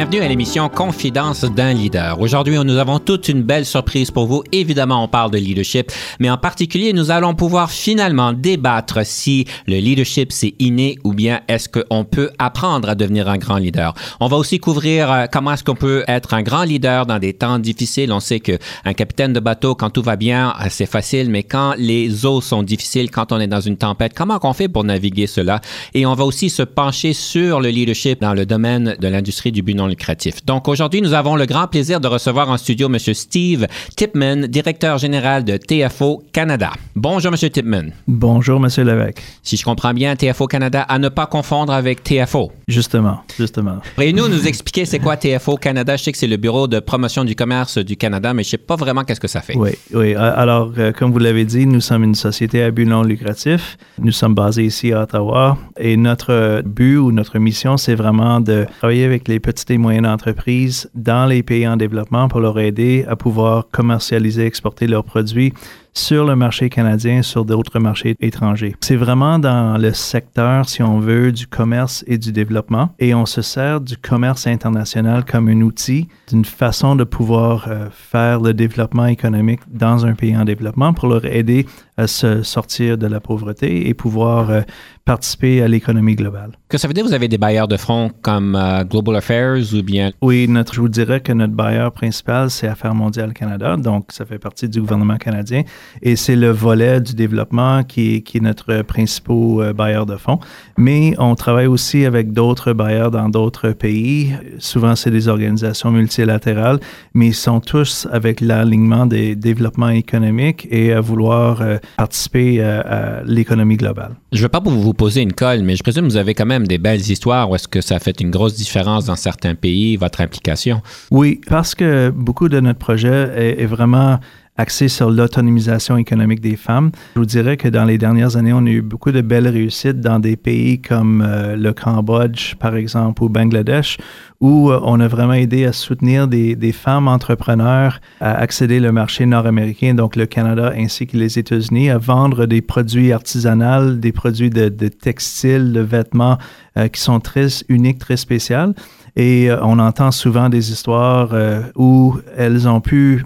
Bienvenue à l'émission Confidence d'un leader. Aujourd'hui, nous avons toute une belle surprise pour vous. Évidemment, on parle de leadership, mais en particulier, nous allons pouvoir finalement débattre si le leadership c'est inné ou bien est-ce qu'on peut apprendre à devenir un grand leader. On va aussi couvrir euh, comment est-ce qu'on peut être un grand leader dans des temps difficiles. On sait que un capitaine de bateau, quand tout va bien, euh, c'est facile, mais quand les eaux sont difficiles, quand on est dans une tempête, comment on fait pour naviguer cela? Et on va aussi se pencher sur le leadership dans le domaine de l'industrie du but non lucratif. Donc aujourd'hui, nous avons le grand plaisir de recevoir en studio M. Steve Tipman, directeur général de TFO Canada. Bonjour M. Tipman. Bonjour M. Lévesque. Si je comprends bien, TFO Canada, à ne pas confondre avec TFO. Justement, justement. Et nous nous expliquer c'est quoi TFO Canada? Je sais que c'est le Bureau de promotion du commerce du Canada, mais je sais pas vraiment qu'est-ce que ça fait. Oui, oui. Alors, euh, comme vous l'avez dit, nous sommes une société à but non lucratif. Nous sommes basés ici à Ottawa et notre but ou notre mission, c'est vraiment de travailler avec les petites et moyennes entreprises dans les pays en développement pour leur aider à pouvoir commercialiser, exporter leurs produits sur le marché canadien, sur d'autres marchés étrangers. C'est vraiment dans le secteur, si on veut, du commerce et du développement. Et on se sert du commerce international comme un outil, d'une façon de pouvoir euh, faire le développement économique dans un pays en développement pour leur aider à se sortir de la pauvreté et pouvoir euh, participer à l'économie globale. Que ça veut dire vous avez des bailleurs de fonds comme euh, Global Affairs ou bien? Oui, notre, je vous dirais que notre bailleur principal, c'est Affaires mondiales Canada, donc ça fait partie du gouvernement canadien et c'est le volet du développement qui est, qui est notre principal euh, bailleur de fonds. Mais on travaille aussi avec d'autres bailleurs dans d'autres pays. Souvent, c'est des organisations multilatérales, mais ils sont tous avec l'alignement des développements économiques et à vouloir euh, participer à, à l'économie globale. Je ne veux pas vous poser une colle, mais je présume que vous avez quand même des belles histoires où est-ce que ça a fait une grosse différence dans certains pays, votre implication? Oui, parce que beaucoup de notre projet est, est vraiment axé sur l'autonomisation économique des femmes. Je vous dirais que dans les dernières années, on a eu beaucoup de belles réussites dans des pays comme euh, le Cambodge, par exemple, ou Bangladesh, où euh, on a vraiment aidé à soutenir des, femmes entrepreneurs à accéder au marché nord-américain, donc le Canada ainsi que les États-Unis, à vendre des produits artisanaux, des produits de, textiles, de vêtements euh, qui sont très uniques, très spéciaux. Et on entend souvent des histoires où elles ont pu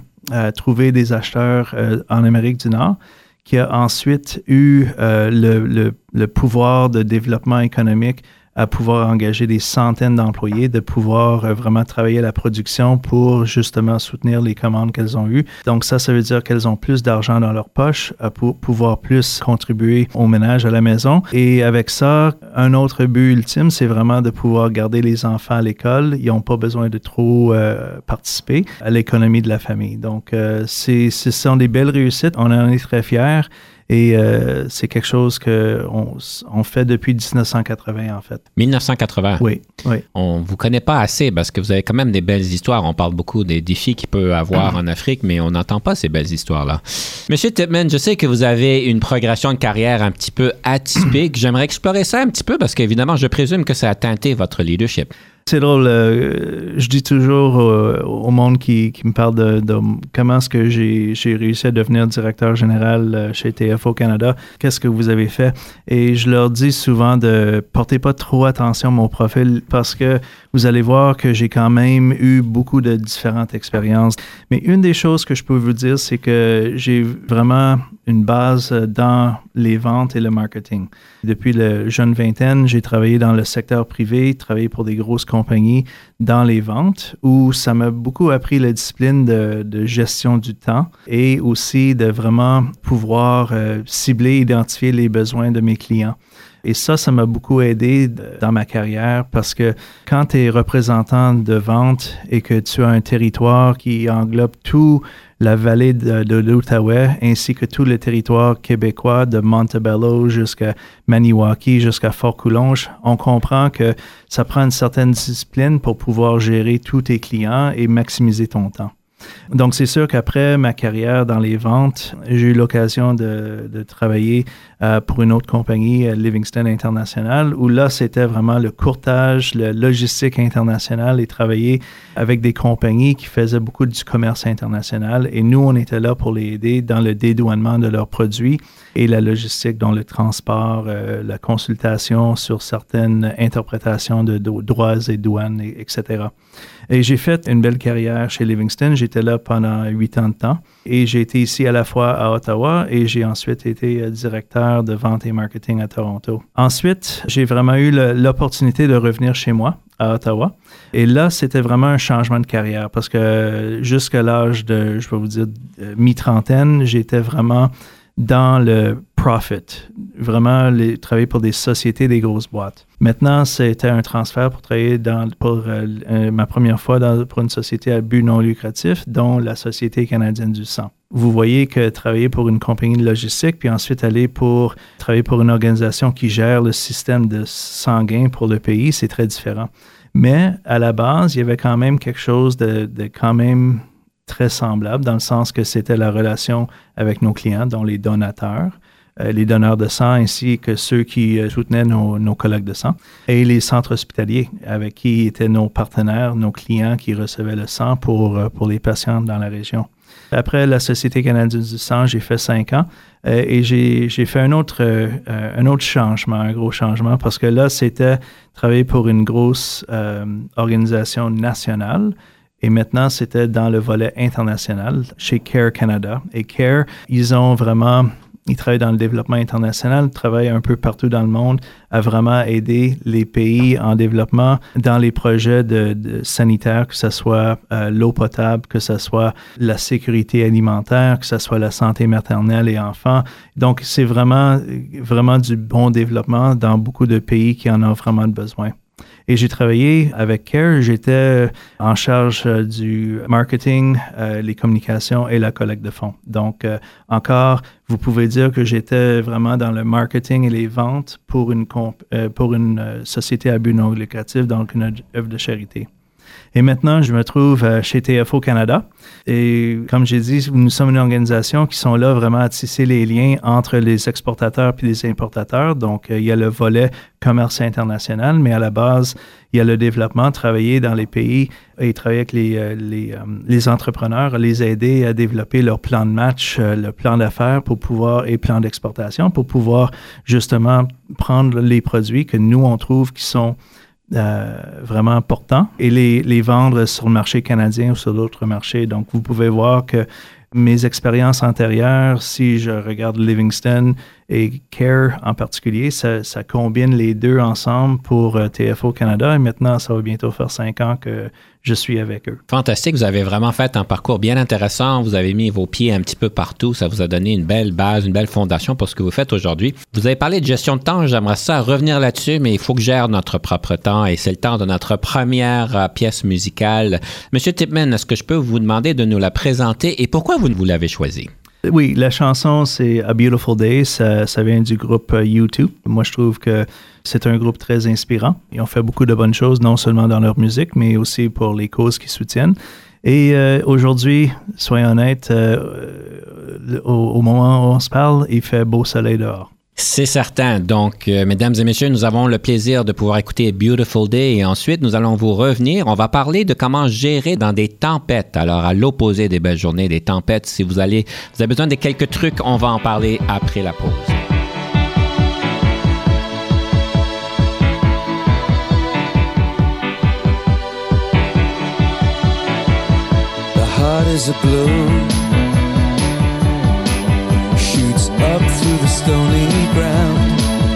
trouver des acheteurs euh, en Amérique du Nord qui a ensuite eu euh, le, pouvoir de développement économique à pouvoir engager des centaines d'employés, de pouvoir euh, vraiment travailler la production pour justement soutenir les commandes qu'elles ont eues. Donc ça, ça veut dire qu'elles ont plus d'argent dans leur poche pour pouvoir plus contribuer au ménage à la maison. Et avec ça, un autre but ultime, c'est vraiment de pouvoir garder les enfants à l'école. Ils n'ont pas besoin de trop euh, participer à l'économie de la famille. Donc, euh, c'est, ce sont des belles réussites. On en est très fiers. Et euh, c'est quelque chose qu'on on fait depuis 1980, en fait. 1980? Oui, oui. On vous connaît pas assez parce que vous avez quand même des belles histoires. On parle beaucoup des défis qu'il peut avoir Ah. en Afrique, mais on n'entend pas ces belles histoires-là. Monsieur Tipman, je sais que vous avez une progression de carrière un petit peu atypique. J'aimerais explorer ça un petit peu parce qu'évidemment, je présume que ça a teinté votre leadership. C'est drôle, euh, je dis toujours euh, au monde qui, qui me parle de, de comment est-ce que j'ai réussi à devenir directeur général euh, chez TFO Canada, qu'est-ce que vous avez fait? Et je leur dis souvent de porter pas trop attention à mon profil parce que vous allez voir que j'ai quand même eu beaucoup de différentes expériences. Mais une des choses que je peux vous dire, c'est que j'ai vraiment une base euh, dans les ventes et le marketing. Depuis le jeune vingtaine, j'ai travaillé dans le secteur privé, travaillé pour des grosses compagnies dans les ventes, où ça m'a beaucoup appris la discipline de, de, gestion du temps et aussi de vraiment pouvoir euh, cibler, identifier les besoins de mes clients. Et ça, ça m'a beaucoup aidé dans ma carrière parce que quand tu es représentant de vente et que tu as un territoire qui englobe tout la vallée de, l'Outaouais ainsi que tout le territoire québécois de Montebello jusqu'à Maniwaki, jusqu'à Fort-Coulonge, on comprend que ça prend une certaine discipline pour pouvoir gérer tous tes clients et maximiser ton temps. Donc, c'est sûr qu'après ma carrière dans les ventes, j'ai eu l'occasion de, travailler euh, pour une autre compagnie, euh, Livingston International, où là, c'était vraiment le courtage, la logistique internationale et travailler avec des compagnies qui faisaient beaucoup du commerce international. Et nous, on était là pour les aider dans le dédouanement de leurs produits et la logistique, dont le transport, euh, la consultation sur certaines interprétations de droits et douanes, etc. Et j'ai fait une belle carrière chez Livingston. J'étais là pendant huit ans de temps. Et j'ai été ici à la fois à Ottawa et j'ai ensuite été euh, directeur de vente et marketing à Toronto. Ensuite, j'ai vraiment eu l'opportunité de revenir chez moi à Ottawa. Et là, c'était vraiment un changement de carrière parce que jusqu'à l'âge de, je vais vous dire, mi-trentaine, j'étais vraiment dans le profit, vraiment travailler pour des sociétés, des grosses boîtes. Maintenant, c'était un transfert pour travailler dans, pour euh, euh, ma première fois pour une société à but non lucratif, dont la Société canadienne du sang. Vous voyez que travailler pour une compagnie de logistique, puis ensuite aller pour travailler pour une organisation qui gère le système de sanguin pour le pays, c'est très différent. Mais à la base, il y avait quand même quelque chose de, de quand même très semblable, dans le sens que c'était la relation avec nos clients, dont les donateurs, euh, les donneurs de sang, ainsi que ceux qui euh, soutenaient nos, nos, collègues de sang, et les centres hospitaliers, avec qui étaient nos partenaires, nos clients qui recevaient le sang pour, euh, pour les patients dans la région. Après la Société canadienne du sang, j'ai fait cinq ans et j'ai fait un autre, un autre changement, un gros changement, parce que là, c'était travailler pour une grosse organisation nationale et maintenant, c'était dans le volet international chez Care Canada. Et Care, ils ont vraiment ils travaillent dans le développement international, travaillent un peu partout dans le monde à vraiment aider les pays en développement dans les projets de, sanitaires, que ce soit euh, l'eau potable, que ce soit la sécurité alimentaire, que ce soit la santé maternelle et enfants. Donc, c'est vraiment, vraiment du bon développement dans beaucoup de pays qui en ont vraiment besoin. Et j'ai travaillé avec CARE. J'étais en charge euh, du marketing, euh, les communications et la collecte de fonds. Donc, euh, encore, vous pouvez dire que j'étais vraiment dans le marketing et les ventes pour une, pour une société à but non lucratif, donc une œuvre de charité. Et maintenant, je me trouve euh, chez TFO Canada. Et comme j'ai dit, nous sommes une organisation qui sont là vraiment à tisser les liens entre les exportateurs et les importateurs. Donc, euh, il y a le volet commerce international, mais à la base, il y a le développement, travailler dans les pays et travailler avec les, euh, les entrepreneurs, les aider à développer leur plan de match, le plan d'affaires pour pouvoir et plan d'exportation pour pouvoir justement prendre les produits que nous, on trouve qui sont euh, vraiment important et les, les, vendre sur le marché canadien ou sur d'autres marchés. Donc, vous pouvez voir que mes expériences antérieures, si je regarde Livingston et Care en particulier, ça, combine les deux ensemble pour euh, TFO Canada et maintenant, ça va bientôt faire cinq ans que je suis avec eux. Fantastique. Vous avez vraiment fait un parcours bien intéressant. Vous avez mis vos pieds un petit peu partout. Ça vous a donné une belle base, une belle fondation pour ce que vous faites aujourd'hui. Vous avez parlé de gestion de temps. J'aimerais ça revenir là-dessus, mais il faut que gère notre propre temps et c'est le temps de notre première euh, pièce musicale. Monsieur Tipman, est-ce que je peux vous demander de nous la présenter et pourquoi vous, vous l'avez choisie? Oui, la chanson, c'est A Beautiful Day. Ça, vient du groupe U2. Euh, Moi, je trouve que c'est un groupe très inspirant. Ils ont fait beaucoup de bonnes choses, non seulement dans leur musique, mais aussi pour les causes qu'ils soutiennent. Et euh, aujourd'hui, soyons honnêtes, euh, au, au, moment où on se parle, il fait beau soleil dehors. C'est certain. Donc, euh, mesdames et messieurs, nous avons le plaisir de pouvoir écouter Beautiful Day et ensuite nous allons vous revenir. On va parler de comment gérer dans des tempêtes. Alors, à l'opposé des belles journées, des tempêtes, si vous allez, vous avez besoin de quelques trucs, on va en parler après la pause.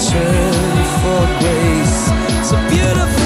Return for grace. A beautiful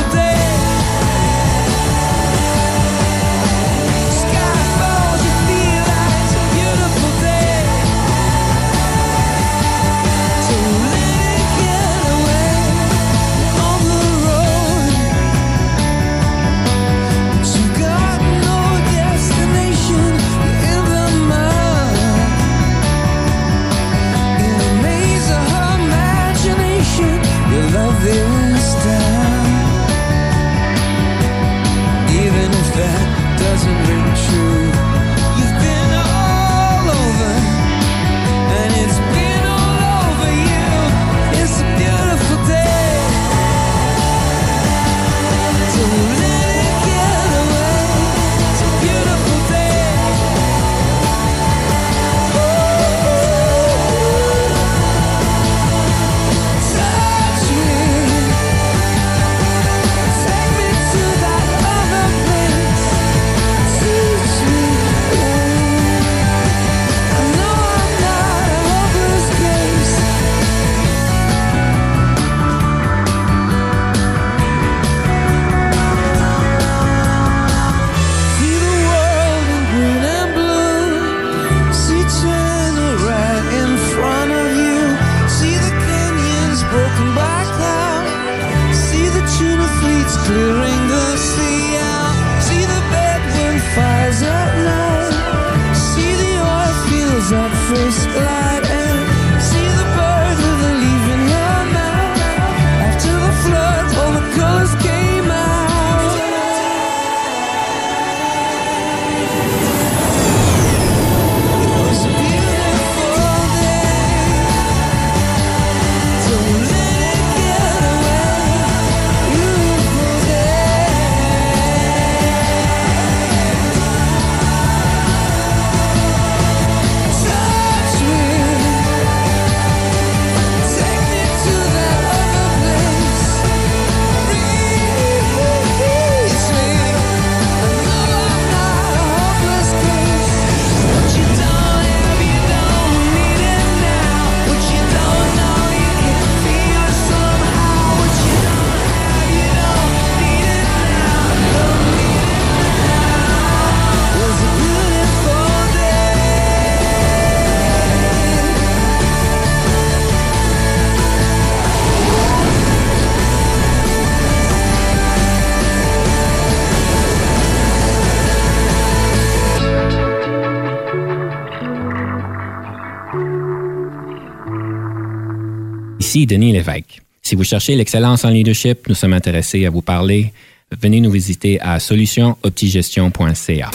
Ici Denis Lévesque. Si vous cherchez l'excellence en leadership, nous sommes intéressés à vous parler. Venez nous visiter à solutionoptigestion.ca.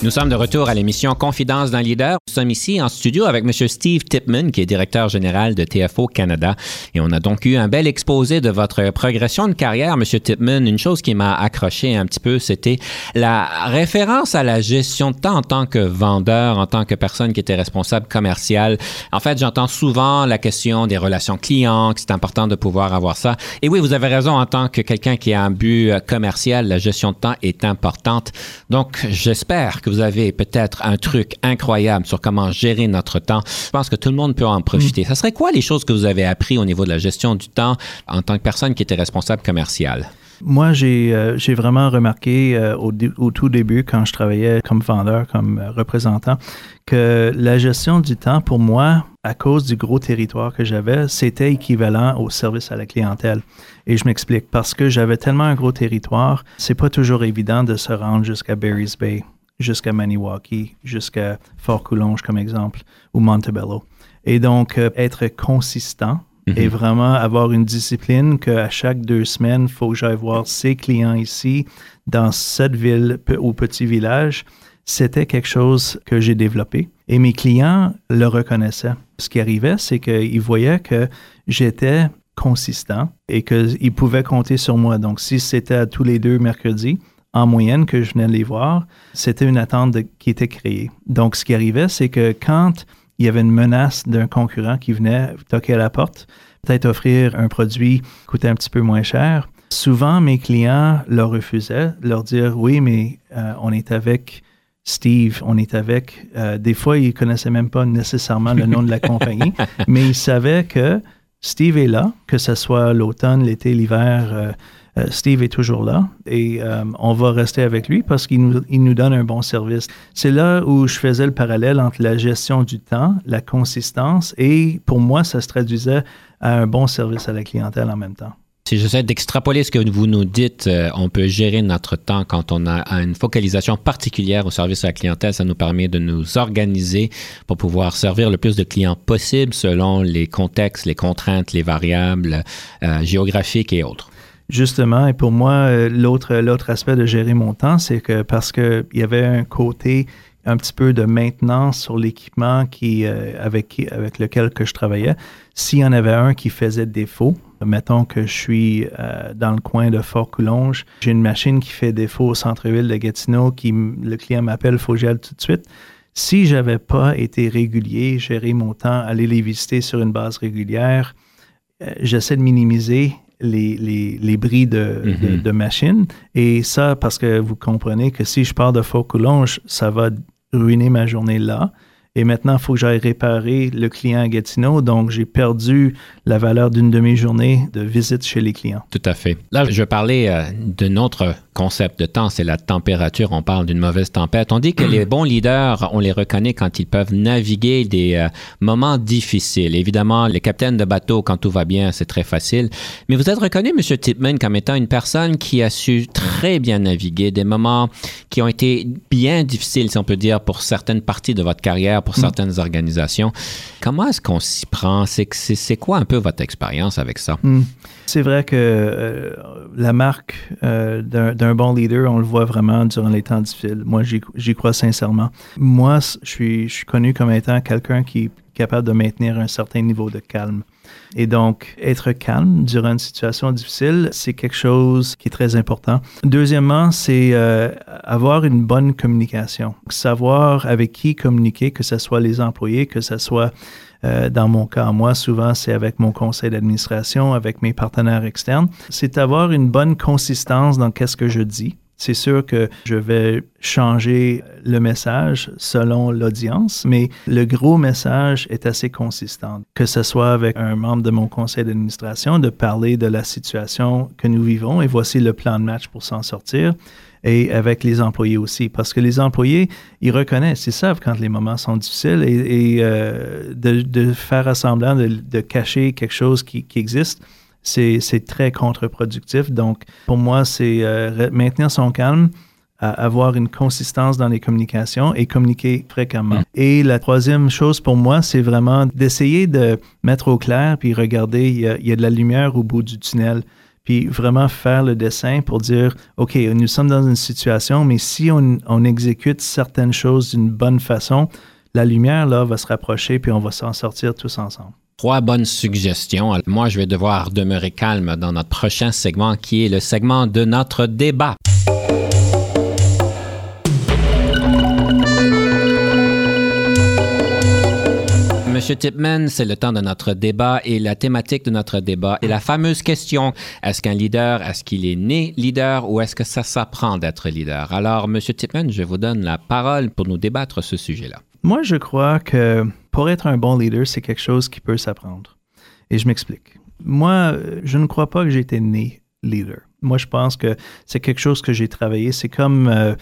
Nous sommes de retour à l'émission Confidence d'un leader. Nous sommes ici en studio avec M. Steve Tipman, qui est directeur général de TFO Canada. Et on a donc eu un bel exposé de votre progression de carrière, M. Tipman. Une chose qui m'a accroché un petit peu, c'était la référence à la gestion de temps en tant que vendeur, en tant que personne qui était responsable commercial. En fait, j'entends souvent la question des relations clients, que c'est important de pouvoir avoir ça. Et oui, vous avez raison, en tant que quelqu'un qui a un but euh, commercial, la gestion de temps est importante. Donc, j'espère que vous avez peut-être un truc incroyable sur comment gérer notre temps. Je pense que tout le monde peut en profiter. Ça serait quoi les choses que vous avez appris au niveau de la gestion du temps en tant que personne qui était responsable commercial? Moi, j'ai euh, j'ai vraiment remarqué euh, au tout début, quand je travaillais comme vendeur, comme euh, représentant, que la gestion du temps, pour moi, à cause du gros territoire que j'avais, c'était équivalent au service à la clientèle. Et je m'explique, parce que j'avais tellement un gros territoire, c'est pas toujours évident de se rendre jusqu'à Barry's Bay, jusqu'à Maniwaki, jusqu'à Fort Coulonge, comme exemple, ou Montebello. Et donc, euh, être consistant et vraiment avoir une discipline qu'à chaque deux semaines, il faut que j'aille voir ces clients ici, dans cette ville ou petit village, c'était quelque chose que j'ai développé. Et mes clients le reconnaissaient. Ce qui arrivait, c'est qu'ils voyaient que j'étais consistant et qu'ils pouvaient compter sur moi. Donc, si c'était tous les deux mercredis, en moyenne, que je venais les voir, c'était une attente de- qui était créée. Donc, ce qui arrivait, c'est que quand il y avait une menace d'un concurrent qui venait toquer à la porte, peut-être offrir un produit qui coûtait un petit peu moins cher, souvent mes clients leur refusaient, leur dire oui, mais euh, on est avec Steve, on est avec. euh, des fois, ils connaissaient même pas nécessairement le nom de la compagnie, mais ils savaient que Steve est là, que ce soit l'automne, l'été, l'hiver. euh, Steve est toujours là et euh, on va rester avec lui parce qu'il nous, il nous donne un bon service. C'est là où je faisais le parallèle entre la gestion du temps, la consistance et pour moi, ça se traduisait à un bon service à la clientèle en même temps. Si j'essaie d'extrapoler ce que vous nous dites, euh, on peut gérer notre temps quand on a une focalisation particulière au service à la clientèle. Ça nous permet de nous organiser pour pouvoir servir le plus de clients possible selon les contextes, les contraintes, les variables euh, géographiques et autres. Justement, et pour moi, euh, l'autre, l'autre aspect de gérer mon temps, c'est que parce qu'il y avait un côté un petit peu de maintenance sur l'équipement qui, euh, avec, avec lequel que je travaillais, s'il y en avait un qui faisait défaut, mettons que je suis euh, dans le coin de Fort-Coulonge, j'ai une machine qui fait défaut au centre-ville de Gatineau, qui, le client m'appelle, il faut tout de suite. Si j'avais pas été régulier, gérer mon temps, aller les visiter sur une base régulière, j'essaie de minimiser les, les, les bris de, Mhm. de machine. Et ça, parce que vous comprenez que si je pars de Fort-Coulonge, ça va ruiner ma journée là. Et maintenant, il faut que j'aille réparer le client à Gatineau. Donc, j'ai perdu la valeur d'une demi-journée de visite chez les clients. Tout à fait. Là, je parlais euh, d'un autre concept de temps, c'est la température. On parle d'une mauvaise tempête. On dit que les bons leaders, on les reconnaît quand ils peuvent naviguer des euh, moments difficiles. Évidemment, les capitaines de bateau, quand tout va bien, c'est très facile. Mais vous êtes reconnu, M. Tipman, comme étant une personne qui a su très bien naviguer des moments qui ont été bien difficiles, si on peut dire, pour certaines parties de votre carrière, pour certaines organisations. Comment est-ce qu'on s'y prend? C'est quoi un peu votre expérience avec ça? Hmm. C'est vrai que euh, la marque euh, d'un bon leader, on le voit vraiment durant les temps difficiles. Moi, j'y crois sincèrement. Moi, je suis, je suis connu comme étant quelqu'un qui est capable de maintenir un certain niveau de calme. Et donc, être calme durant une situation difficile, c'est quelque chose qui est très important. Deuxièmement, c'est euh, avoir une bonne communication. Savoir avec qui communiquer, que ce soit les employés, que ce soit euh, dans mon cas, moi, souvent, c'est avec mon conseil d'administration, avec mes partenaires externes. C'est avoir une bonne consistance dans qu'est-ce que je dis. C'est sûr que je vais changer le message selon l'audience, mais le gros message est assez consistant. Que ce soit avec un membre de mon conseil d'administration, de parler de la situation que nous vivons et voici le plan de match pour s'en sortir et avec les employés aussi. Parce que les employés, ils reconnaissent, ils savent quand les moments sont difficiles et, et, euh, de, de faire semblant de, de cacher quelque chose qui, qui existe, c'est très contre-productif. Donc, pour moi, c'est euh, maintenir son calme, à avoir une consistance dans les communications et communiquer fréquemment. Et la troisième chose pour moi, c'est vraiment d'essayer de mettre au clair puis regarder, il y, a, il y a de la lumière au bout du tunnel puis vraiment faire le dessin pour dire, OK, nous sommes dans une situation, mais si on, exécute certaines choses d'une bonne façon, la lumière, là, va se rapprocher, puis on va s'en sortir tous ensemble. Trois bonnes suggestions. Moi, je vais devoir demeurer calme dans notre prochain segment qui est le segment de notre débat. Monsieur Tipman, c'est le temps de notre débat et la thématique de notre débat est la fameuse question est-ce qu'un leader, est-ce qu'il est né leader ou est-ce que ça s'apprend d'être leader? Alors, Monsieur Tipman, je vous donne la parole pour nous débattre ce sujet-là. Moi, je crois que pour être un bon leader, c'est quelque chose qui peut s'apprendre. Et je m'explique. Moi, je ne crois pas que j'ai été né leader. Moi, je pense que c'est quelque chose que j'ai travaillé. C'est comme euh,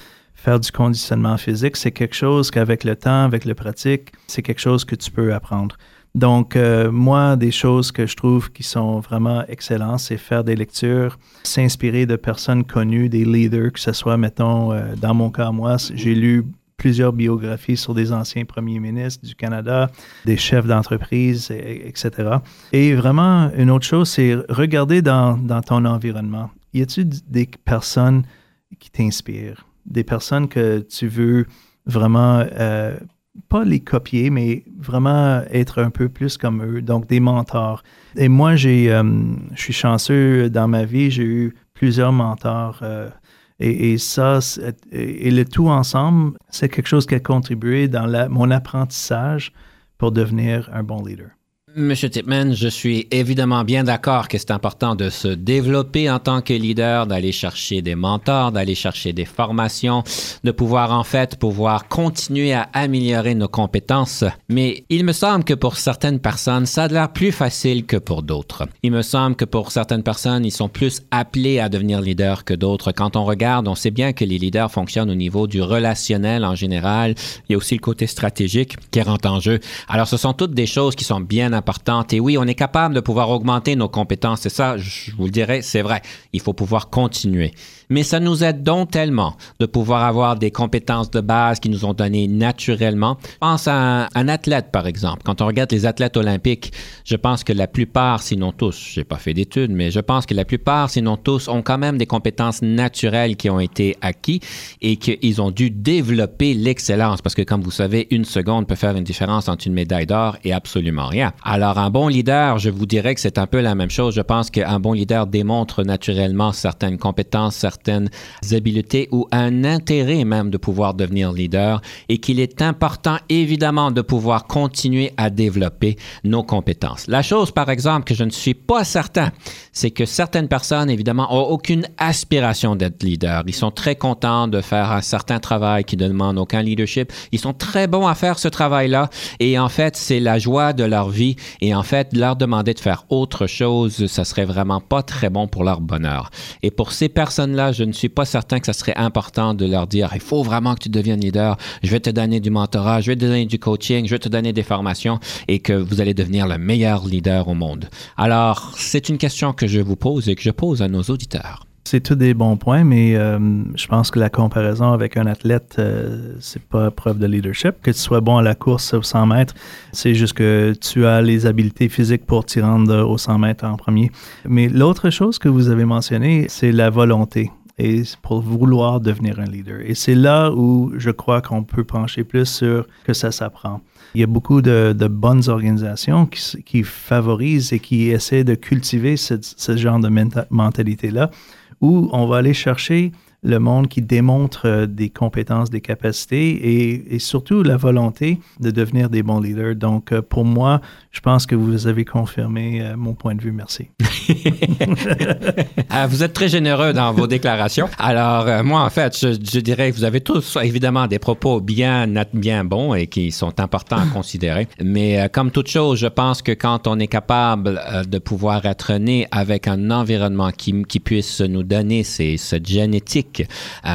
faire du conditionnement physique. C'est quelque chose qu'avec le temps, avec le pratique, c'est quelque chose que tu peux apprendre. Donc, euh, moi, des choses que je trouve qui sont vraiment excellentes, c'est faire des lectures, s'inspirer de personnes connues, des leaders, que ce soit, mettons, euh, dans mon cas, moi, j'ai lu plusieurs biographies sur des anciens premiers ministres du Canada, des chefs d'entreprise, et- etc. Et vraiment, une autre chose, c'est regarder dans ton environnement. Y a-t-il des personnes qui t'inspirent? Des personnes que tu veux vraiment euh, pas les copier, mais vraiment être un peu plus comme eux, donc des mentors. Et moi, j'ai, euh, je suis chanceux dans ma vie, j'ai eu plusieurs mentors. euh, et, et ça, et, et le tout ensemble, c'est quelque chose qui a contribué dans la- mon apprentissage pour devenir un bon leader. Monsieur Tipman, je suis évidemment bien d'accord que c'est important de se développer en tant que leader, d'aller chercher des mentors, d'aller chercher des formations, de pouvoir en fait pouvoir continuer à améliorer nos compétences. Mais il me semble que pour certaines personnes, ça a l'air plus facile que pour d'autres. Il me semble que pour certaines personnes, ils sont plus appelés à devenir leaders que d'autres. Quand on regarde, on sait bien que les leaders fonctionnent au niveau du relationnel en général. Il y a aussi le côté stratégique qui rentre en jeu. Alors, ce sont toutes des choses qui sont bien importantes. Et oui, on est capable de pouvoir augmenter nos compétences. Et ça, je vous le dirais, c'est vrai. Il faut pouvoir continuer. Mais ça nous aide donc tellement de pouvoir avoir des compétences de base qui nous ont données naturellement. Je pense à un, athlète, par exemple. Quand on regarde les athlètes olympiques, je pense que la plupart, sinon tous, j'ai pas fait d'études, mais je pense que la plupart, sinon tous, ont quand même des compétences naturelles qui ont été acquis et qu'ils ont dû développer l'excellence. Parce que, comme vous savez, une seconde peut faire une différence entre une médaille d'or et absolument rien. Alors, un bon leader, je vous dirais que c'est un peu la même chose. Je pense qu'un bon leader démontre naturellement certaines compétences, certaines habiletés ou un intérêt même de pouvoir devenir leader et qu'il est important, évidemment, de pouvoir continuer à développer nos compétences. La chose, par exemple, que je ne suis pas certain, c'est que certaines personnes, évidemment, ont aucune aspiration d'être leader. Ils sont très contents de faire un certain travail qui ne demande aucun leadership. Ils sont très bons à faire ce travail-là et en fait, c'est la joie de leur vie et en fait, leur demander de faire autre chose, ça serait vraiment pas très bon pour leur bonheur. Et pour ces personnes-là, je ne suis pas certain que ça serait important de leur dire, il faut vraiment que tu deviennes leader, je vais te donner du mentorat, je vais te donner du coaching, je vais te donner des formations et que vous allez devenir le meilleur leader au monde. Alors, c'est une question que je vous pose et que je pose à nos auditeurs. C'est tous des bons points, mais euh, je pense que la comparaison avec un athlète, euh, c'est pas preuve de leadership. Que tu sois bon à la course au 100 mètres, c'est juste que tu as les habiletés physiques pour t'y rendre au 100 mètres en premier. Mais l'autre chose que vous avez mentionné, c'est la volonté et pour vouloir devenir un leader. Et c'est là où je crois qu'on peut pencher plus sur que ça s'apprend. Il y a beaucoup de, bonnes organisations qui, favorisent et qui essaient de cultiver ce, genre de menta- mentalité-là, où on va aller chercher le monde qui démontre euh, des compétences, des capacités et, et surtout la volonté de devenir des bons leaders. Donc, euh, pour moi, je pense que vous avez confirmé euh, mon point de vue. Merci. Ah, vous êtes très généreux dans vos déclarations. Alors, euh, moi, en fait, je, dirais que vous avez tous, évidemment, des propos bien, bien bons et qui sont importants à considérer. Mais euh, comme toute chose, je pense que quand on est capable de pouvoir être né avec un environnement qui, puisse nous donner ces, cette génétique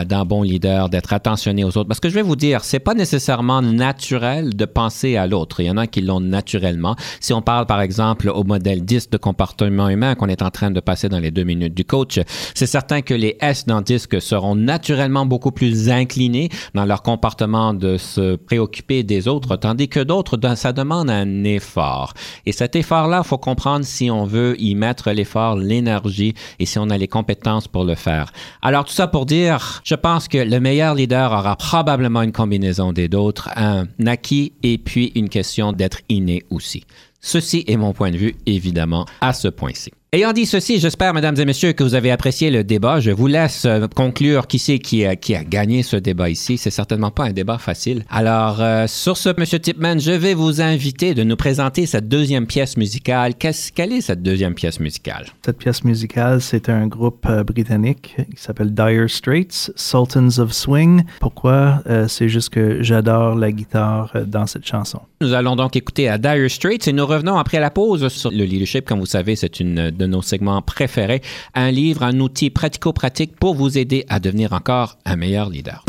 d'un bon leader, d'être attentionné aux autres. Parce que je vais vous dire, c'est pas nécessairement naturel de penser à l'autre. Il y en a qui l'ont naturellement. Si on parle, par exemple, au modèle 10 de comportement humain qu'on est en train de passer dans les deux minutes du coach, c'est certain que les S dans DISC seront naturellement beaucoup plus inclinés dans leur comportement de se préoccuper des autres, tandis que d'autres, ça demande un effort. Et cet effort-là, faut comprendre si on veut y mettre l'effort, l'énergie et si on a les compétences pour le faire. Alors, tout ça pour dire, je pense que le meilleur leader aura probablement une combinaison des d'autres, un acquis et puis une question d'être inné aussi. Ceci est mon point de vue, évidemment, à ce point-ci. Ayant dit ceci, j'espère, mesdames et messieurs, que vous avez apprécié le débat. Je vous laisse euh, conclure qui c'est qui a, qui a gagné ce débat ici. C'est certainement pas un débat facile. Alors, euh, sur ce, monsieur Tipman, je vais vous inviter de nous présenter cette deuxième pièce musicale. Qu'est-ce, quelle est cette deuxième pièce musicale? Cette pièce musicale, c'est un groupe euh, britannique qui s'appelle Dire Straits, Sultans of Swing. Pourquoi? Euh, c'est juste que j'adore la guitare euh, dans cette chanson. Nous allons donc écouter à Dire Straits et nous revenons après la pause sur le leadership. Comme vous savez, c'est une de nos segments préférés. Un livre, un outil pratico-pratique pour vous aider à devenir encore un meilleur leader.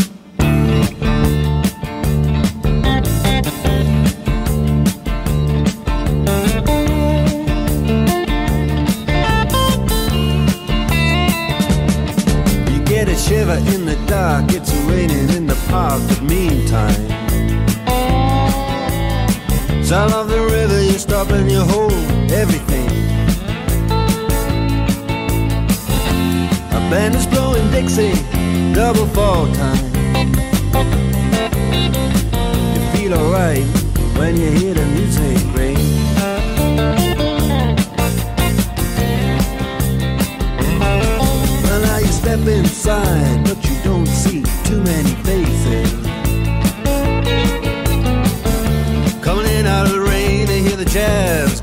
Shiver in the dark, it's raining in the park, but meantime. Sound of the river, you stop and you everything. Band is blowing Dixie, double fall time. You feel alright when you hear the music ring. Well, now you step inside, but you don't see too many faces. Coming in out of the rain to hear the jazz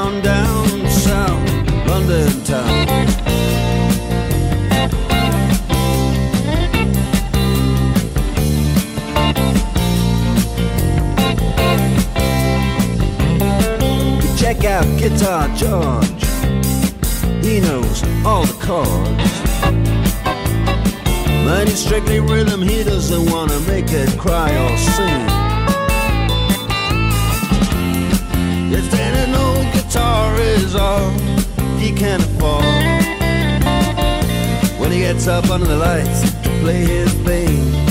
Guitar George. He knows all the chords. But he's strictly rhythm, he doesn't wanna make it cry or sing. If an old guitar is all he can afford. When he gets up under the lights to play his thing.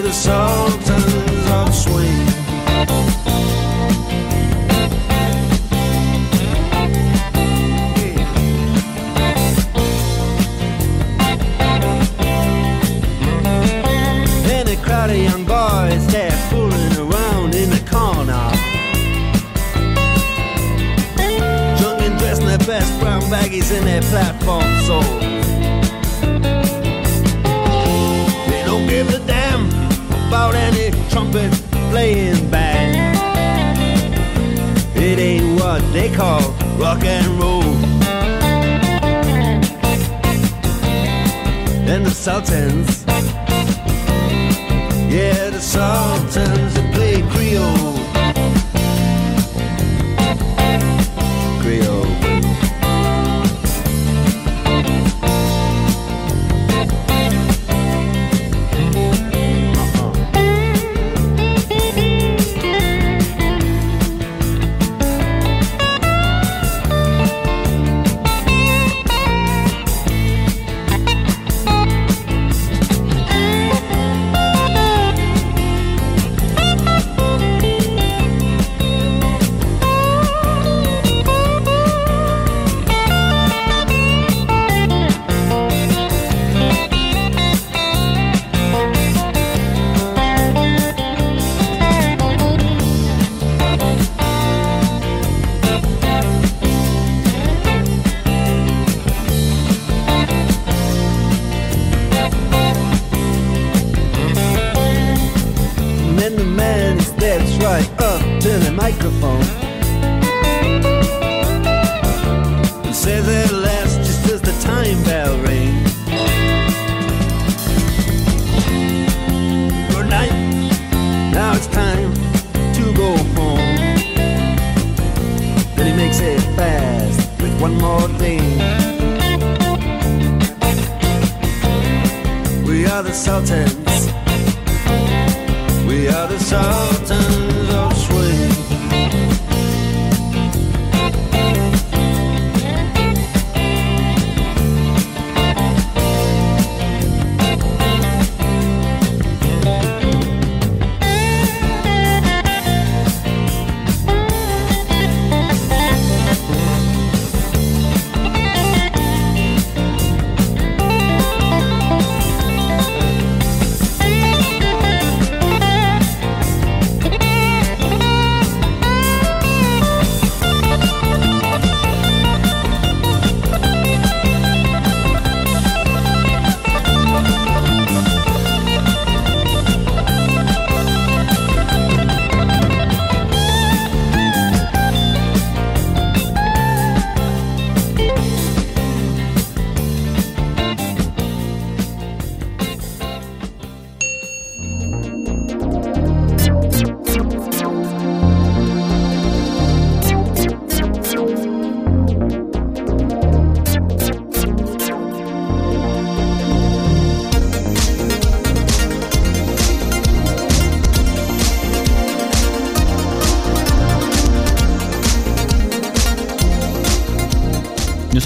The Sultans of Swing. And a crowd of young boys, they're fooling around in the corner. Drunk and dressed in their best brown baggies in their platform soles. Trumpet playing band. It ain't what they call rock and roll. And the Sultans, yeah, the Sultans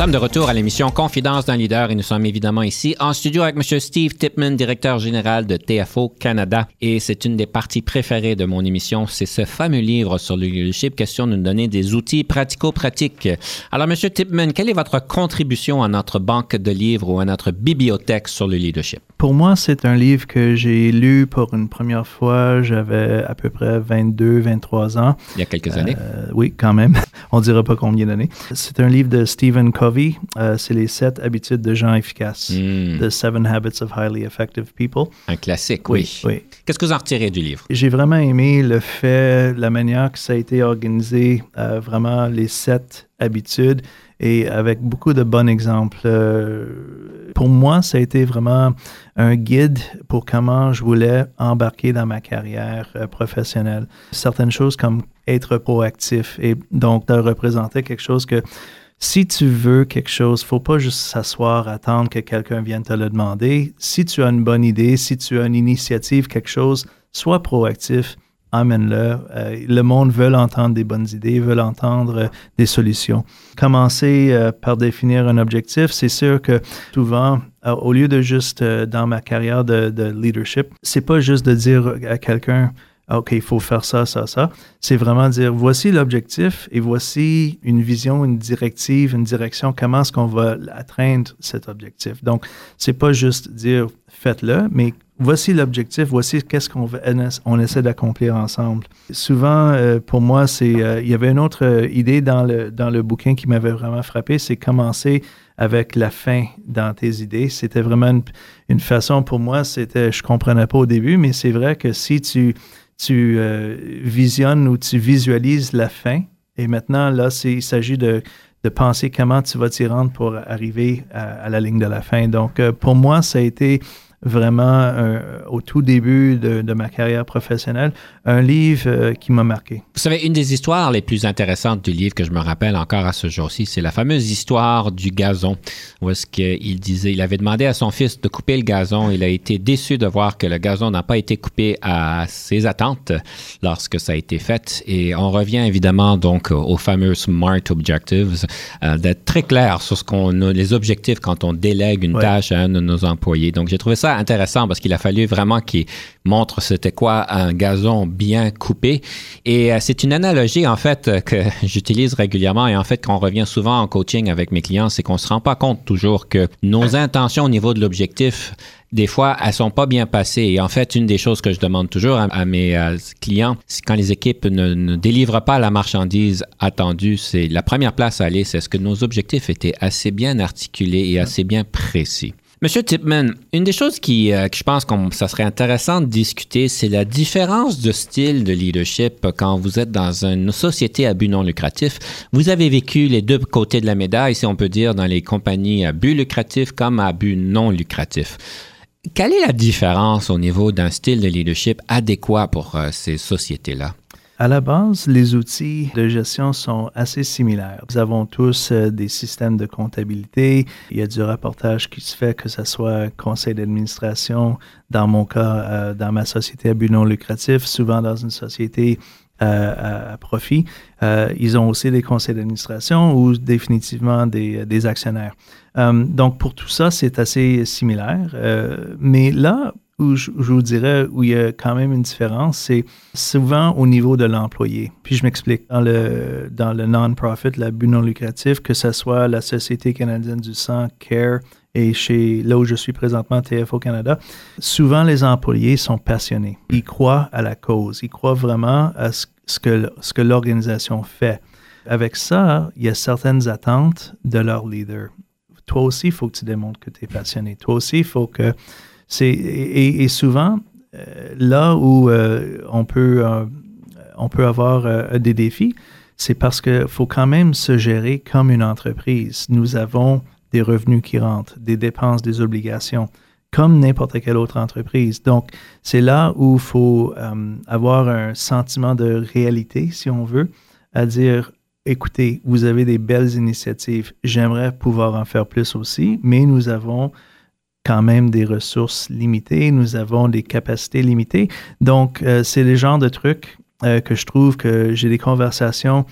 sommes de retour à l'émission Confidence d'un leader et nous sommes évidemment ici en studio avec M. Steve Tipman, directeur général de TFO Canada. Et c'est une des parties préférées de mon émission, c'est ce fameux livre sur le leadership, question de nous donner des outils pratico-pratiques. Alors, M. Tipman, quelle est votre contribution à notre banque de livres ou à notre bibliothèque sur le leadership? Pour moi, c'est un livre que j'ai lu pour une première fois. J'avais à peu près 22, 23 ans. Il y a quelques années. Euh, oui, quand même. On ne dira pas combien d'années. C'est un livre de Stephen Covey. Euh, c'est les sept habitudes de gens efficaces. Hmm. The Seven Habits of Highly Effective People. Un classique, oui. Oui. Qu'est-ce que vous en retirez du livre? J'ai vraiment aimé le fait, la manière que ça a été organisé, euh, vraiment les sept habitudes et avec beaucoup de bons exemples. Euh, pour moi, ça a été vraiment un guide pour comment je voulais embarquer dans ma carrière euh, professionnelle. Certaines choses comme être proactif et donc de représenter quelque chose que si tu veux quelque chose, faut pas juste s'asseoir, attendre que quelqu'un vienne te le demander. Si tu as une bonne idée, si tu as une initiative, quelque chose, sois proactif, amène-le. Euh, le monde veut entendre des bonnes idées, veut entendre euh, des solutions. Commencer euh, par définir un objectif, c'est sûr que souvent, au lieu de juste dans ma carrière de, de leadership, c'est pas juste de dire à quelqu'un OK, il faut faire ça, ça, ça. C'est vraiment dire voici l'objectif et voici une vision, une directive, une direction, comment est-ce qu'on va atteindre cet objectif? Donc, c'est pas juste dire faites-le, mais voici l'objectif, voici qu'est-ce qu'on on essaie d'accomplir ensemble. Souvent, euh, pour moi, c'est euh, il y avait une autre euh, idée dans le, dans le bouquin qui m'avait vraiment frappé, c'est commencer avec la fin dans tes idées. C'était vraiment une, une façon pour moi, c'était, je comprenais pas au début, mais c'est vrai que si tu, tu euh, visionnes ou tu visualises la fin, et maintenant, là, il s'agit de, de penser comment tu vas t'y rendre pour arriver à, à la ligne de la fin. Donc, euh, pour moi, ça a été vraiment euh, au tout début de, de ma carrière professionnelle, un livre euh, qui m'a marqué. Vous savez, une des histoires les plus intéressantes du livre que je me rappelle encore à ce jour-ci, c'est la fameuse histoire du gazon, où est-ce qu'il disait, il avait demandé à son fils de couper le gazon. Il a été déçu de voir que le gazon n'a pas été coupé à ses attentes lorsque ça a été fait. Et on revient évidemment donc aux fameux SMART Objectives, euh, d'être très clair sur ce qu'on les objectifs quand on délègue une Ouais. tâche à un de nos employés. Donc j'ai trouvé ça intéressant parce qu'il a fallu vraiment qu'il montre c'était quoi un gazon bien coupé. Et euh, c'est une analogie en fait euh, que j'utilise régulièrement et en fait qu'on revient souvent en coaching avec mes clients, c'est qu'on se rend pas compte toujours que nos intentions au niveau de l'objectif des fois, elles sont pas bien passées. Et en fait, une des choses que je demande toujours à, à mes euh, clients, c'est quand les équipes ne, ne délivrent pas la marchandise attendue, c'est la première place à aller, c'est est-ce que nos objectifs étaient assez bien articulés et assez bien précis. Monsieur Tipman, une des choses qui, euh, que je pense que ça serait intéressant de discuter, c'est la différence de style de leadership quand vous êtes dans une société à but non lucratif. Vous avez vécu les deux côtés de la médaille, si on peut dire, dans les compagnies à but lucratif comme à but non lucratif. Quelle est la différence au niveau d'un style de leadership adéquat pour euh, ces sociétés-là? À la base, les outils de gestion sont assez similaires. Nous avons tous euh, des systèmes de comptabilité. Il y a du rapportage qui se fait, que ce soit conseil d'administration, dans mon cas, euh, dans ma société à but non lucratif, souvent dans une société euh, à, profit. Ils ont aussi des conseils d'administration ou définitivement des, actionnaires. Donc, pour tout ça, c'est assez similaire. Mais là, où je, vous dirais où il y a quand même une différence, c'est souvent au niveau de l'employé. Puis je m'explique. Dans le, dans le non-profit, la but non lucratif, que ce soit la Société canadienne du sang, CARE, et chez là où je suis présentement, TFO Canada, souvent les employés sont passionnés. Ils croient à la cause. Ils croient vraiment à ce, ce que, ce que l'organisation fait. Avec ça, il y a certaines attentes de leur leader. Toi aussi, il faut que tu démontres que tu es passionné. Toi aussi, il faut que c'est et, souvent euh, là où euh, on peut euh, on peut avoir des défis, c'est parce que faut quand même se gérer comme une entreprise. Nous avons des revenus qui rentrent, des dépenses, des obligations, comme n'importe quelle autre entreprise. Donc, c'est là où il faut avoir un sentiment de réalité, si on veut, à dire, écoutez, vous avez des belles initiatives, j'aimerais pouvoir en faire plus aussi, mais nous avons quand même des ressources limitées, nous avons des capacités limitées. Donc, euh, c'est le genre de trucs euh, que je trouve que j'ai des conversations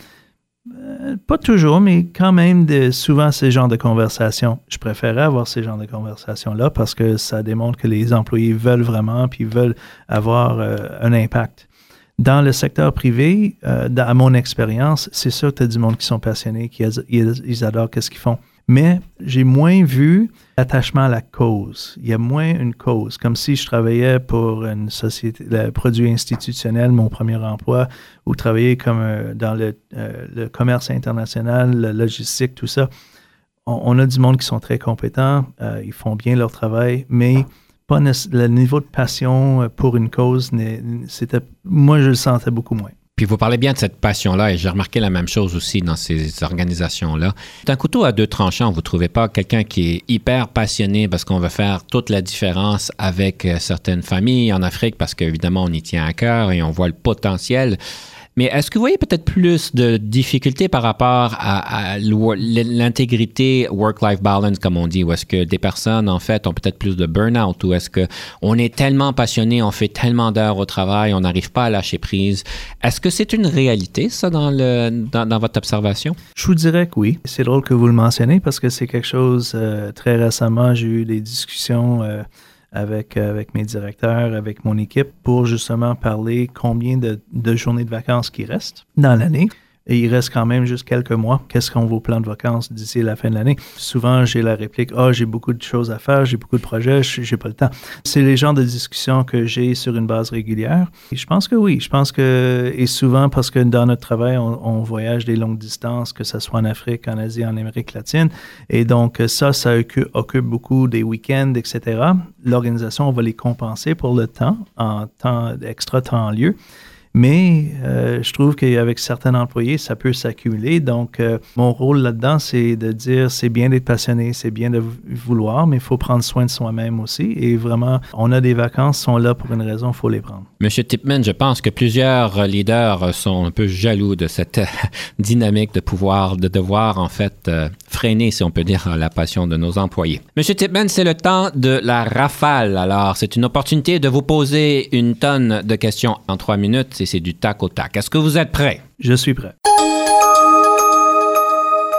Euh, pas toujours, mais quand même, souvent, ces genres de conversations. Je préférais avoir ces genres de conversations-là parce que ça démontre que les employés veulent vraiment, puis veulent avoir euh, un impact. Dans le secteur privé, à mon expérience, c'est sûr que tu as du monde qui sont passionnés, qui ils, adorent qu'est-ce qu'ils font. Mais j'ai moins vu l'attachement à la cause. Il y a moins une cause. Comme si je travaillais pour une société, le produit institutionnel, mon premier emploi, ou travailler comme euh, dans le, euh, le commerce international, la logistique, tout ça. On, a du monde qui sont très compétents, euh, ils font bien leur travail, mais pas le niveau de passion pour une cause, c'était, moi, je le sentais beaucoup moins. Puis vous parlez bien de cette passion-là et j'ai remarqué la même chose aussi dans ces organisations-là. C'est un couteau à deux tranchants, vous trouvez pas quelqu'un qui est hyper passionné parce qu'on veut faire toute la différence avec euh, certaines familles en Afrique parce qu'évidemment on y tient à cœur et on voit le potentiel? Mais est-ce que vous voyez peut-être plus de difficultés par rapport à, l'intégrité work-life balance, comme on dit, ou est-ce que des personnes, en fait, ont peut-être plus de burn-out, ou est-ce que on est tellement passionné, on fait tellement d'heures au travail, on n'arrive pas à lâcher prise? Est-ce que c'est une réalité, ça, dans, le, dans votre observation? Je vous dirais que oui. C'est drôle que vous le mentionnez parce que c'est quelque chose, euh, très récemment, j'ai eu des discussions euh, avec, euh, avec mes directeurs, avec mon équipe, pour justement parler combien de, de journées de vacances qui restent dans l'année. Et il reste quand même juste quelques mois. Qu'est-ce qu'on vos plans de vacances d'ici la fin de l'année? Souvent, j'ai la réplique Ah, j'ai beaucoup de choses à faire, j'ai beaucoup de projets, je- j'ai pas le temps. C'est les genres de discussions que j'ai sur une base régulière. Et je pense que oui. Je pense que, et souvent parce que dans notre travail, on, voyage des longues distances, que ce soit en Afrique, en Asie, en Amérique latine. Et donc, ça, ça occu- occupe beaucoup des week-ends, etc. L'organisation, on va les compenser pour le temps, en temps, extra temps en lieu. Mais euh, je trouve qu'avec certains employés, ça peut s'accumuler. Donc, euh, mon rôle là-dedans, c'est de dire c'est bien d'être passionné, c'est bien de vou- vouloir, mais il faut prendre soin de soi-même aussi. Et vraiment, on a des vacances, sont là pour une raison, il faut les prendre. Monsieur Tipman, je pense que plusieurs leaders sont un peu jaloux de cette euh, dynamique de pouvoir, de devoir en fait freiner, si on peut dire, la passion de nos employés. Monsieur Tipman, c'est le temps de la rafale. Alors, c'est une opportunité de vous poser une tonne de questions en trois minutes c'est du tac au tac. Est-ce que vous êtes prêt? Je suis prêt.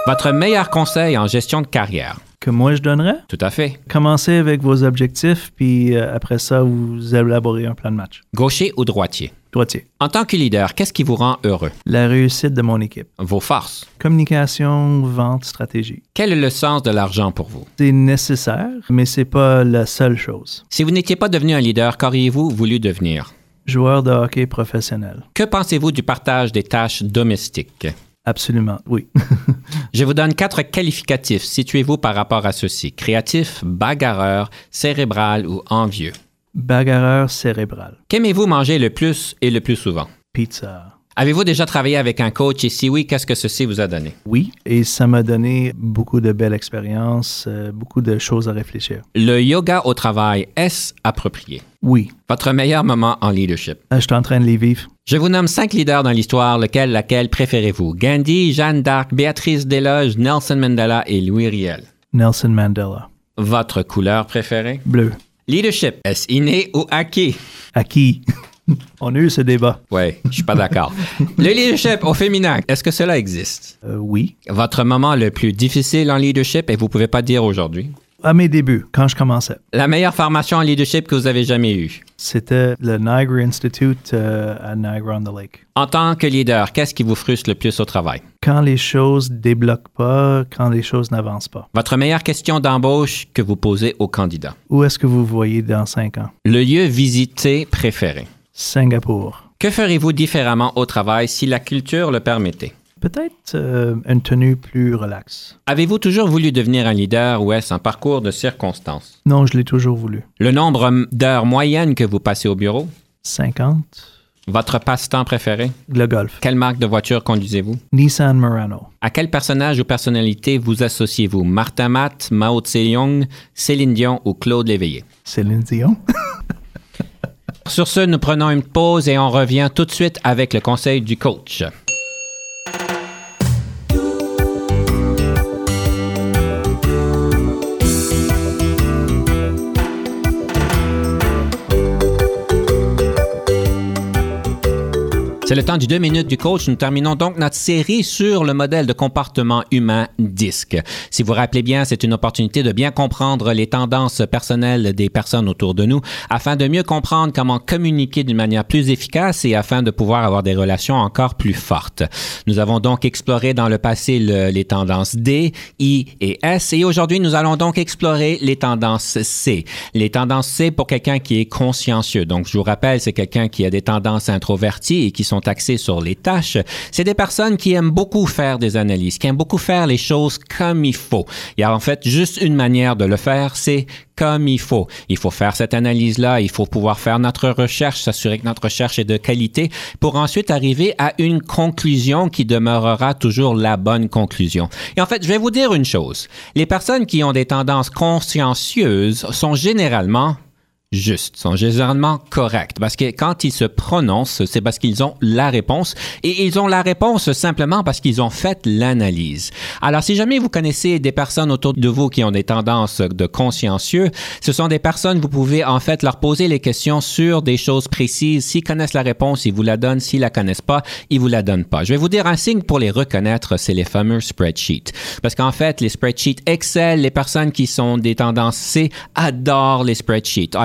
Votre meilleur conseil en gestion de carrière? Que moi, je donnerais? Tout à fait. Commencez avec vos objectifs, puis euh, après ça, vous élaborez un plan de match. Gaucher ou droitier? Droitier. En tant que leader, qu'est-ce qui vous rend heureux? La réussite de mon équipe. Vos forces? Communication, vente, stratégie. Quel est le sens de l'argent pour vous? C'est nécessaire, mais c'est pas la seule chose. Si vous n'étiez pas devenu un leader, qu'auriez-vous voulu devenir? Joueur de hockey professionnel. Que pensez-vous du partage des tâches domestiques? Absolument, oui. Je vous donne quatre qualificatifs. Situez-vous par rapport à ceux-ci. Créatif, bagarreur, cérébral ou envieux? Bagarreur cérébral. Qu'aimez-vous manger le plus et le plus souvent? Pizza. Avez-vous déjà travaillé avec un coach? Et si oui, qu'est-ce que ceci vous a donné? Oui, et ça m'a donné beaucoup de belles expériences, euh, beaucoup de choses à réfléchir. Le yoga au travail, est-ce approprié? Oui, Votre meilleur moment en leadership? Euh, je suis en train de les vivre. Je vous nomme cinq leaders dans l'histoire, lequel, laquelle préférez-vous? Gandhi, Jeanne d'Arc, Béatrice Desloges, Nelson Mandela et Louis Riel. Nelson Mandela. Votre couleur préférée? Bleu. Leadership, est-ce inné ou acquis? À qui? On a eu ce débat. Oui, je suis pas d'accord. Le leadership au féminin, est-ce que cela existe? Euh, oui. Votre moment le plus difficile en leadership et vous pouvez pas dire aujourd'hui? À mes débuts, quand je commençais, La meilleure formation en leadership que vous avez jamais eue? c'était le Niagara Institute euh, à Niagara-on-the-Lake. En tant que leader, qu'est-ce qui vous frustre le plus au travail? Quand les choses débloquent pas, quand les choses n'avancent pas. Votre meilleure question d'embauche que vous posez aux candidats? Où est-ce que vous voyez dans cinq ans? Le lieu visité préféré? Singapour. Que ferez-vous différemment au travail si la culture le permettait? Peut-être euh, une tenue plus relaxe. Avez-vous toujours voulu devenir un leader ou est-ce un parcours de circonstances? Non, je l'ai toujours voulu. Le nombre d'heures moyennes que vous passez au bureau? 50. Votre passe-temps préféré? Le golf. Quelle marque de voiture conduisez-vous? Nissan Murano. À quel personnage ou personnalité vous associez-vous? Martin Matt, Mao Tse-Young, Céline Dion ou Claude Léveillé? Céline Dion. Sur ce, nous prenons une pause et on revient tout de suite avec le conseil du coach. C'est le temps du deux minutes du coach. Nous terminons donc notre série sur le modèle de comportement humain DISC. Si vous vous rappelez bien, c'est une opportunité de bien comprendre les tendances personnelles des personnes autour de nous afin de mieux comprendre comment communiquer d'une manière plus efficace et afin de pouvoir avoir des relations encore plus fortes. Nous avons donc exploré dans le passé le- les tendances D, I et S et aujourd'hui nous allons donc explorer les tendances C. Les tendances C pour quelqu'un qui est consciencieux. Donc je vous rappelle, c'est quelqu'un qui a des tendances introverties et qui sont axées sur les tâches. C'est des personnes qui aiment beaucoup faire des analyses, qui aiment beaucoup faire les choses comme il faut. Il y a en fait juste une manière de le faire, c'est comme il faut. Il faut faire cette analyse-là, il faut pouvoir faire notre recherche, s'assurer que notre recherche est de qualité pour ensuite arriver à une conclusion qui demeurera toujours la bonne conclusion. Et en fait, je vais vous dire une chose. Les personnes qui ont des tendances consciencieuses sont généralement justes, sont généralement corrects. Parce que quand ils se prononcent, c'est parce qu'ils ont la réponse. Et ils ont la réponse simplement parce qu'ils ont fait l'analyse. Alors, si jamais vous connaissez des personnes autour de vous qui ont des tendances de consciencieux, ce sont des personnes, vous pouvez en fait leur poser les questions sur des choses précises. S'ils connaissent la réponse, ils vous la donnent. S'ils la connaissent pas, ils vous la donnent pas. Je vais vous dire un signe pour les reconnaître, c'est les fameux spreadsheets. Parce qu'en fait, les spreadsheets Excel, les personnes qui sont des tendances C adorent les spreadsheets,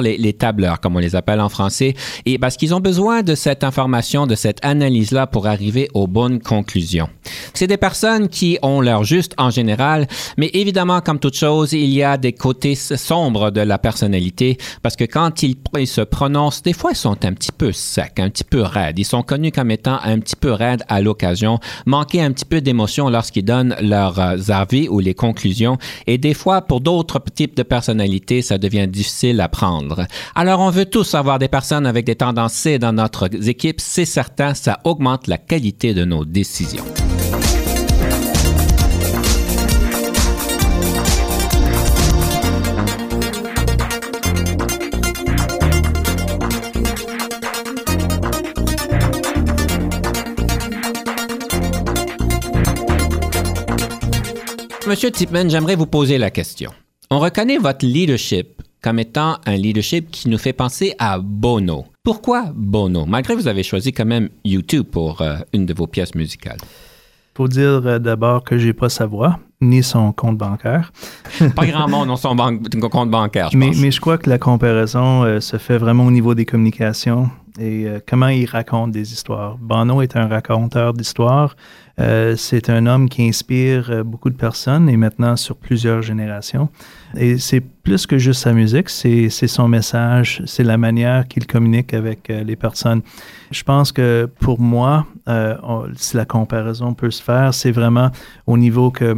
les, les tableurs, comme on les appelle en français, et parce qu'ils ont besoin de cette information, de cette analyse-là pour arriver aux bonnes conclusions. C'est des personnes qui ont leur juste en général, mais évidemment, comme toute chose, il y a des côtés sombres de la personnalité, parce que quand ils, ils se prononcent, des fois, ils sont un petit peu secs, un petit peu raides. Ils sont connus comme étant un petit peu raides à l'occasion, manquer un petit peu d'émotion lorsqu'ils donnent leurs euh, avis ou les conclusions. Et des fois, pour d'autres types de personnalités, ça devient difficile à prendre. Alors, on veut tous avoir des personnes avec des tendances C dans notre équipe. C'est certain, ça augmente la qualité de nos décisions. Monsieur Tipman, j'aimerais vous poser la question. On reconnaît votre leadership comme étant un leadership qui nous fait penser à Bono. Pourquoi Bono? Malgré que vous avez choisi quand même YouTube pour euh, une de vos pièces musicales. faut dire euh, d'abord que j'ai pas sa voix ni son compte bancaire. Pas grand monde ont son ban- compte bancaire, je mais, pense. mais je crois que la comparaison euh, se fait vraiment au niveau des communications et comment il raconte des histoires. Bono est un raconteur d'histoires. Euh, c'est un homme qui inspire beaucoup de personnes et maintenant sur plusieurs générations. Et c'est plus que juste sa musique, c'est son message, c'est la manière qu'il communique avec euh, les personnes. Je pense que pour moi, euh, si la comparaison peut se faire, c'est vraiment au niveau que euh,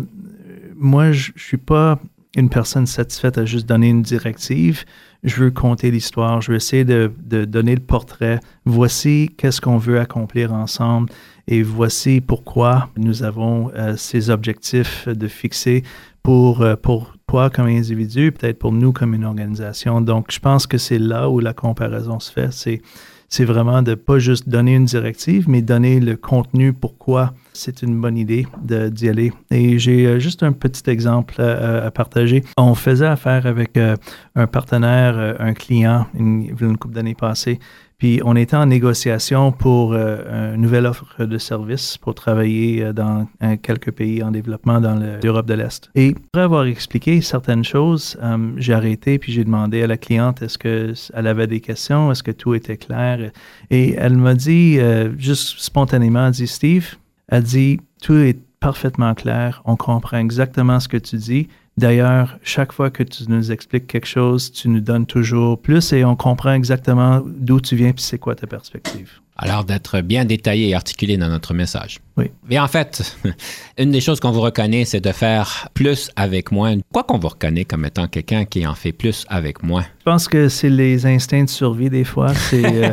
moi, je je suis pas une personne satisfaite à juste donner une directive. Je veux compter l'histoire. Je veux essayer de, de donner le portrait. Voici qu'est-ce qu'on veut accomplir ensemble et voici pourquoi nous avons ces objectifs de fixer pour, pour toi comme individu, peut-être pour nous comme une organisation. Donc, je pense que c'est là où la comparaison se fait. C'est c'est vraiment de pas juste donner une directive, mais donner le contenu pourquoi c'est une bonne idée d'y aller. Et j'ai euh, juste un petit exemple euh, à partager. On faisait affaire avec euh, un partenaire, un client, une, une couple d'années passées, puis on était en négociation pour euh, une nouvelle offre de service pour travailler euh, dans euh, quelques pays en développement dans le- l'Europe de l'Est. Et après avoir expliqué certaines choses, j'ai arrêté puis j'ai demandé à la cliente est-ce qu'elle avait des questions, est-ce que tout était clair? Et elle m'a dit, juste spontanément, elle dit Steve, elle dit tout est parfaitement clair, on comprend exactement ce que tu dis. D'ailleurs, chaque fois que tu nous expliques quelque chose, tu nous donnes toujours plus et on comprend exactement d'où tu viens puis c'est quoi ta perspective. Alors d'être bien détaillé et articulé dans notre message. Oui. Mais en fait, une des choses qu'on vous reconnaît, c'est de faire plus avec moins. Quoi qu'on vous reconnaît comme étant quelqu'un qui en fait plus avec moins? Je pense que c'est les instincts de survie des fois. C'est euh,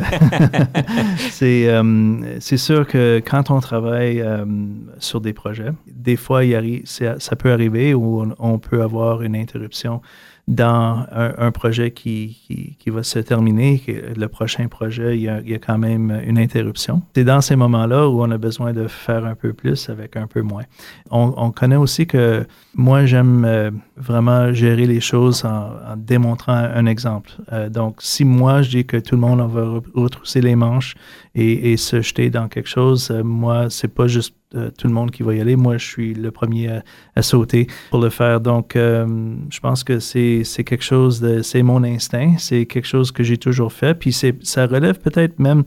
euh, sûr que quand on travaille euh, sur des projets, des fois il ça peut arriver où on, on peut avoir une interruption dans un, projet qui, qui, va se terminer, le prochain projet, il y, a, quand même une interruption. C'est dans ces moments-là où on a besoin de faire un peu plus avec un peu moins. On, on connaît aussi que moi, j'aime euh, vraiment gérer les choses en, démontrant un exemple. Euh, donc, si moi, je dis que tout le monde va retrousser les manches et, et se jeter dans quelque chose, euh, moi, c'est pas juste euh, tout le monde qui va y aller. Moi, je suis le premier à, sauter pour le faire. Donc, euh, je pense que c'est quelque chose de, c'est mon instinct, c'est quelque chose que j'ai toujours fait. Puis ça relève peut-être même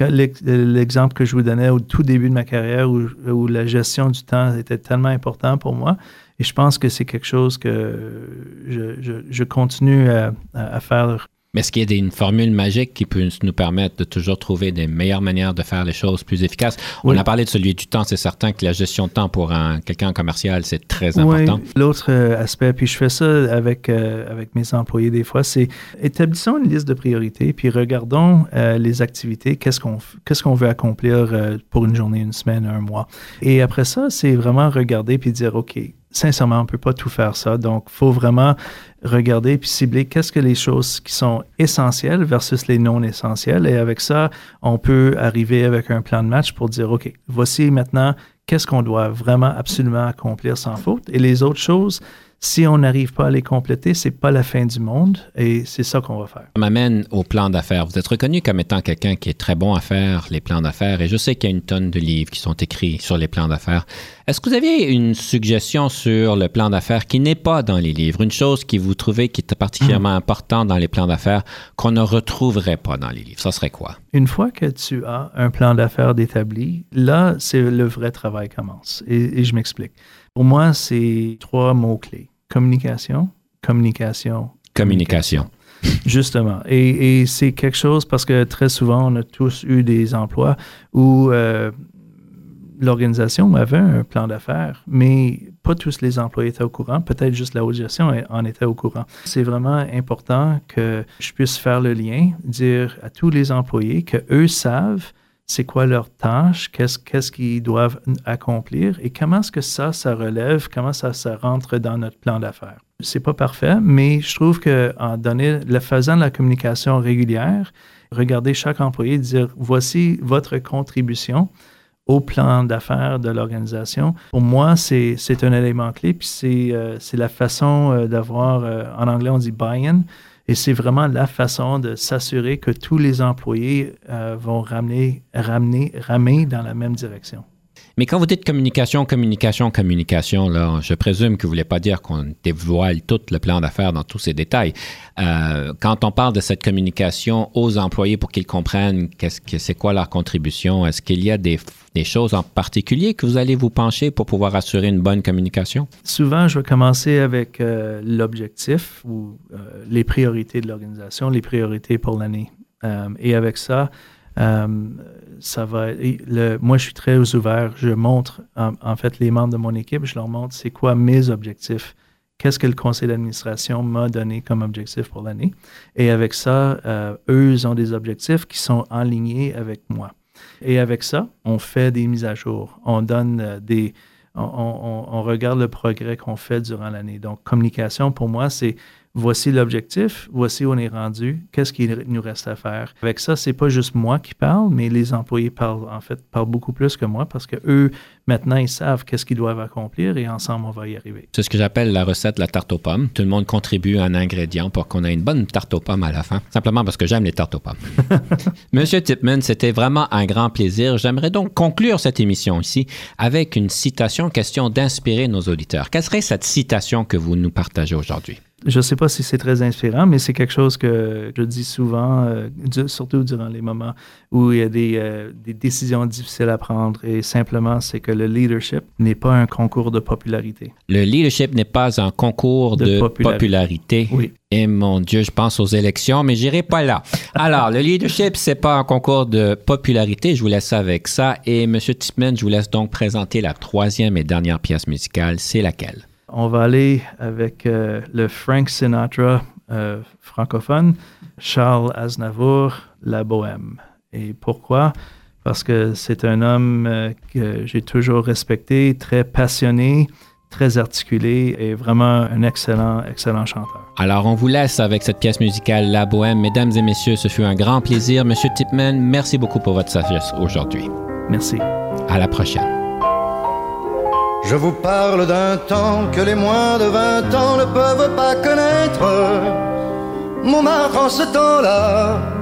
l'exemple que je vous donnais au tout début de ma carrière où, la gestion du temps était tellement important pour moi. Et je pense que c'est quelque chose que je, continue à, faire mais est-ce qu'il y a une formule magique qui peut nous permettre de toujours trouver des meilleures manières de faire les choses plus efficaces? On a parlé de celui du temps. C'est certain que la gestion de temps pour un, quelqu'un en commercial, c'est très important. Oui. L'autre euh, aspect, puis je fais ça avec, euh, avec mes employés des fois, c'est établissons une liste de priorités, puis regardons euh, les activités, qu'est-ce qu'on qu'est-ce qu'on veut accomplir euh, pour une journée, une semaine, un mois. Et après ça, c'est vraiment regarder puis dire, OK, sincèrement, on ne peut pas tout faire ça. Donc, il faut vraiment regarder puis cibler qu'est-ce que les choses qui sont essentielles versus les non essentielles. Et avec ça, on peut arriver avec un plan de match pour dire, OK, voici maintenant qu'est-ce qu'on doit vraiment absolument accomplir sans faute. Et les autres choses, si on n'arrive pas à les compléter, c'est pas la fin du monde et c'est ça qu'on va faire. Ça m'amène au plan d'affaires. Vous êtes reconnu comme étant quelqu'un qui est très bon à faire les plans d'affaires et je sais qu'il y a une tonne de livres qui sont écrits sur les plans d'affaires. Est-ce que vous avez une suggestion sur le plan d'affaires qui n'est pas dans les livres, une chose qui vous trouvez qui est particulièrement mmh. importante dans les plans d'affaires qu'on ne retrouverait pas dans les livres? Ça serait quoi? Une fois que tu as un plan d'affaires établi, là, c'est le vrai travail commence. Et, et je m'explique. Pour moi, c'est trois mots-clés communication, communication, communication. Justement. Et, et c'est quelque chose parce que très souvent, on a tous eu des emplois où euh, l'organisation avait un plan d'affaires, mais pas tous les employés étaient au courant. Peut-être juste la haute gestion en était au courant. C'est vraiment important que je puisse faire le lien, dire à tous les employés que eux savent c'est quoi leur tâche, qu'est-ce qu'ils doivent accomplir? Et comment est-ce que ça, ça relève, comment ça, ça rentre dans notre plan d'affaires? C'est pas parfait, mais je trouve que en donner, le faisant de la communication régulière, regarder chaque employé, dire voici votre contribution au plan d'affaires de l'organisation. Pour moi, c'est un élément clé, puis c'est euh, la façon euh, d'avoir, euh, en anglais on dit buy-in, et c'est vraiment la façon de s'assurer que tous les employés euh, vont ramener, ramener, ramer dans la même direction. Mais quand vous dites communication, communication, communication, là, je présume que vous ne voulez pas dire qu'on dévoile tout le plan d'affaires dans tous ses détails. Euh, quand on parle de cette communication aux employés pour qu'ils comprennent qu'est-ce que c'est quoi leur contribution, est-ce qu'il y a des, choses en particulier que vous allez vous pencher pour pouvoir assurer une bonne communication? Souvent, je vais commencer avec euh, l'objectif ou euh, les priorités de l'organisation, les priorités pour l'année. Et avec ça, ça va. Le, moi, je suis très ouvert. Je montre, en, fait, les membres de mon équipe, je leur montre c'est quoi mes objectifs. Qu'est-ce que le conseil d'administration m'a donné comme objectif pour l'année. Et avec ça, euh, eux, ont des objectifs qui sont ligne avec moi. Et avec ça, on fait des mises à jour. On donne euh, des. On, regarde le progrès qu'on fait durant l'année. Donc, communication, pour moi, c'est voici l'objectif, voici où on est rendu, qu'est-ce qu'il nous reste à faire. Avec ça, c'est pas juste moi qui parle, mais les employés parlent en fait parlent beaucoup plus que moi parce que eux maintenant ils savent qu'est-ce qu'ils doivent accomplir et ensemble on va y arriver. C'est ce que j'appelle la recette de la tarte aux pommes. Tout le monde contribue un ingrédient pour qu'on ait une bonne tarte aux pommes à la fin, simplement parce que j'aime les tartes aux pommes. Monsieur Tipman, c'était vraiment un grand plaisir. J'aimerais donc conclure cette émission ici avec une citation question d'inspirer nos auditeurs. Quelle serait cette citation que vous nous partagez aujourd'hui? je ne sais pas si c'est très inspirant, mais c'est quelque chose que je dis souvent, euh, du, surtout durant les moments où il y a des, euh, des décisions difficiles à prendre. Et simplement, c'est que le leadership n'est pas un concours de popularité. Le leadership n'est pas un concours de, de popularité. popularité. Oui. Et mon Dieu, je pense aux élections, mais j'irai pas là. Alors, le leadership, c'est pas un concours de popularité. Je vous laisse avec ça. Et Monsieur Tipman, je vous laisse donc présenter la troisième et dernière pièce musicale. C'est laquelle? on va aller avec euh, le Frank Sinatra euh, francophone, Charles Aznavour, La Bohème. Et pourquoi? Parce que c'est un homme euh, que j'ai toujours respecté, très passionné, très articulé et vraiment un excellent, excellent chanteur. Alors, on vous laisse avec cette pièce musicale La Bohème. Mesdames et messieurs, ce fut un grand plaisir. Monsieur Tipman, merci beaucoup pour votre sagesse aujourd'hui. Merci. À la prochaine. Je vous parle d'un temps que les moins de 20 ans ne peuvent pas connaître. Montmartre en ce temps-là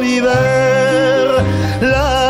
l'hiver. La